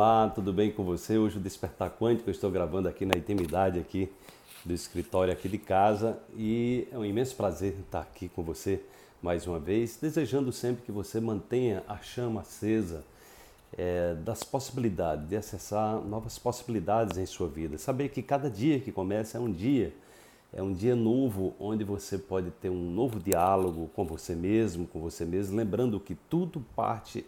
Olá, tudo bem com você? Hoje o Despertar Quântico eu estou gravando aqui na intimidade aqui do escritório aqui de casa e é um imenso prazer estar aqui com você mais uma vez, desejando sempre que você mantenha a chama acesa é, das possibilidades, de acessar novas possibilidades em sua vida. Saber que cada dia que começa é um dia, é um dia novo onde você pode ter um novo diálogo com você mesmo, com você mesmo, lembrando que tudo parte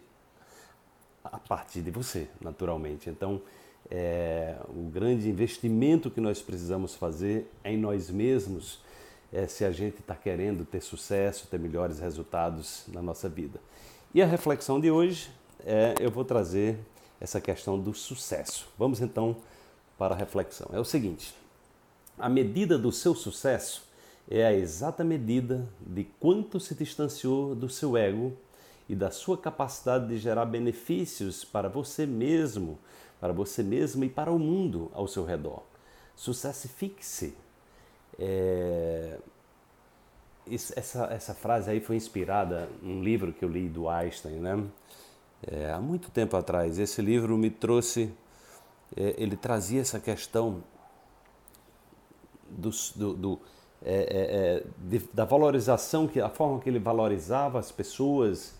a partir de você, naturalmente. Então, é, o grande investimento que nós precisamos fazer é em nós mesmos, é, se a gente está querendo ter sucesso, ter melhores resultados na nossa vida. E a reflexão de hoje, é, eu vou trazer essa questão do sucesso. Vamos então para a reflexão. É o seguinte: a medida do seu sucesso é a exata medida de quanto se distanciou do seu ego e da sua capacidade de gerar benefícios para você mesmo, para você mesmo e para o mundo ao seu redor. Sucesso fixe. É... Essa, essa frase aí foi inspirada num livro que eu li do Einstein, né? É, há muito tempo atrás. Esse livro me trouxe, é, ele trazia essa questão do, do, do é, é, é, de, da valorização, que a forma que ele valorizava as pessoas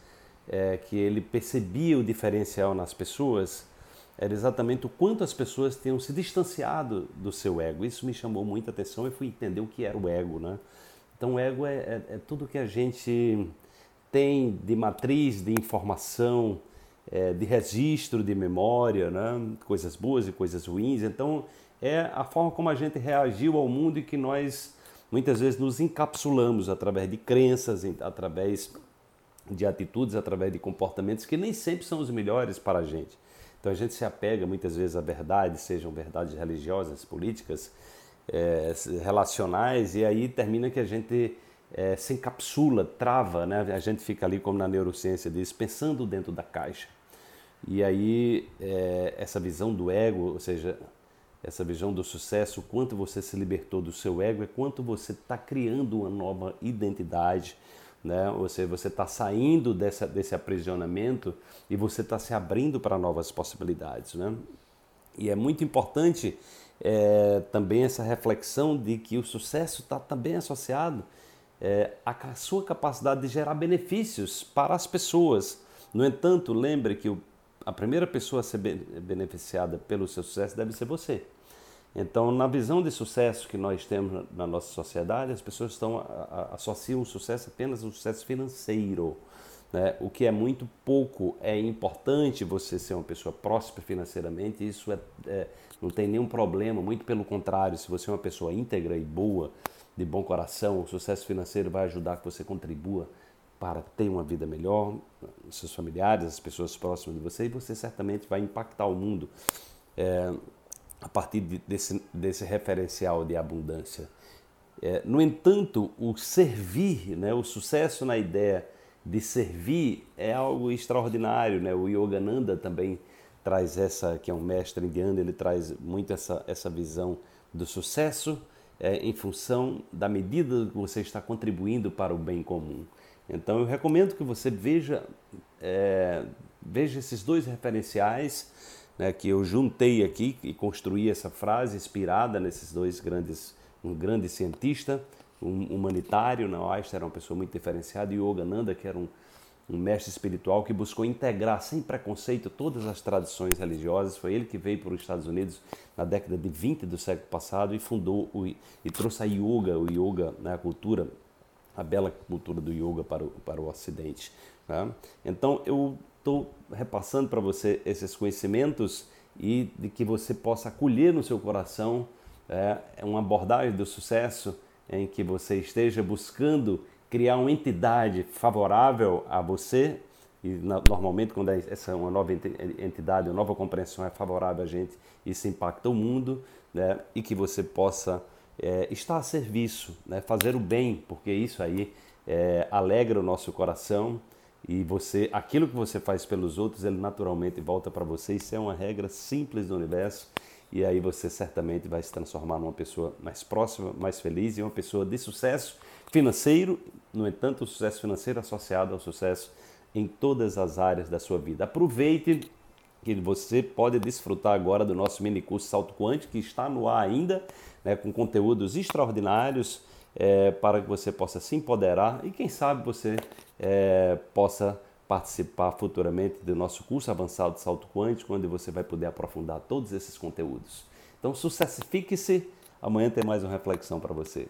é, que ele percebia o diferencial nas pessoas era exatamente o quanto as pessoas tinham se distanciado do seu ego. Isso me chamou muita atenção e fui entender o que era o ego, né? Então, o ego é, é, é tudo que a gente tem de matriz de informação, é, de registro de memória, né? coisas boas e coisas ruins. Então, é a forma como a gente reagiu ao mundo e que nós muitas vezes nos encapsulamos através de crenças, através de atitudes, através de comportamentos que nem sempre são os melhores para a gente. Então a gente se apega muitas vezes a verdades, sejam verdades religiosas, políticas, é, relacionais, e aí termina que a gente é, se encapsula, trava, né? a gente fica ali, como na neurociência diz, pensando dentro da caixa. E aí é, essa visão do ego, ou seja, essa visão do sucesso, quanto você se libertou do seu ego, é quanto você está criando uma nova identidade, né? Ou seja, você está saindo dessa, desse aprisionamento e você está se abrindo para novas possibilidades, né? E é muito importante é, também essa reflexão de que o sucesso está também associado é, à sua capacidade de gerar benefícios para as pessoas. No entanto, lembre que o, a primeira pessoa a ser beneficiada pelo seu sucesso deve ser você. Então, na visão de sucesso que nós temos na nossa sociedade, as pessoas estão associam o sucesso apenas ao sucesso financeiro. Né? O que é muito pouco. É importante você ser uma pessoa próspera financeiramente, isso é, é, não tem nenhum problema, muito pelo contrário, se você é uma pessoa íntegra e boa, de bom coração, o sucesso financeiro vai ajudar que você contribua para ter uma vida melhor, seus familiares, as pessoas próximas de você, e você certamente vai impactar o mundo. É, a partir desse, desse referencial de abundância. É, no entanto, o servir, né, o sucesso na ideia de servir é algo extraordinário. Né? O Yogananda também traz essa, que é um mestre indiano, ele traz muito essa, essa visão do sucesso é, em função da medida que você está contribuindo para o bem comum. Então eu recomendo que você veja, é, veja esses dois referenciais né, que eu juntei aqui e construí essa frase inspirada nesses dois grandes, um grande cientista, um humanitário, né, Einstein era uma pessoa muito diferenciada, e Yogananda, que era um, um mestre espiritual que buscou integrar sem preconceito todas as tradições religiosas. Foi ele que veio para os Estados Unidos na década de 20 do século passado e fundou o, e trouxe a yoga, o yoga, né, a cultura, a bela cultura do yoga para o, para o Ocidente. Né? Então eu estou repassando para você esses conhecimentos e de que você possa acolher no seu coração é, uma abordagem do sucesso em que você esteja buscando criar uma entidade favorável a você e normalmente quando é essa uma nova entidade, uma nova compreensão é favorável a gente, isso impacta o mundo, né? E que você possa é, estar a serviço, né? fazer o bem, porque isso aí é, alegra o nosso coração e você, aquilo que você faz pelos outros, ele naturalmente volta para você. Isso é uma regra simples do universo. E aí você certamente vai se transformar numa pessoa mais próxima, mais feliz e uma pessoa de sucesso financeiro. No entanto, o sucesso financeiro associado ao sucesso em todas as áreas da sua vida. Aproveite que você pode desfrutar agora do nosso mini curso Salto Quântico, que está no ar ainda, né, com conteúdos extraordinários é, para que você possa se empoderar e quem sabe você é, possa participar futuramente do nosso curso avançado de salto quântico, onde você vai poder aprofundar todos esses conteúdos. Então, sucessifique-se. Amanhã tem mais uma reflexão para você.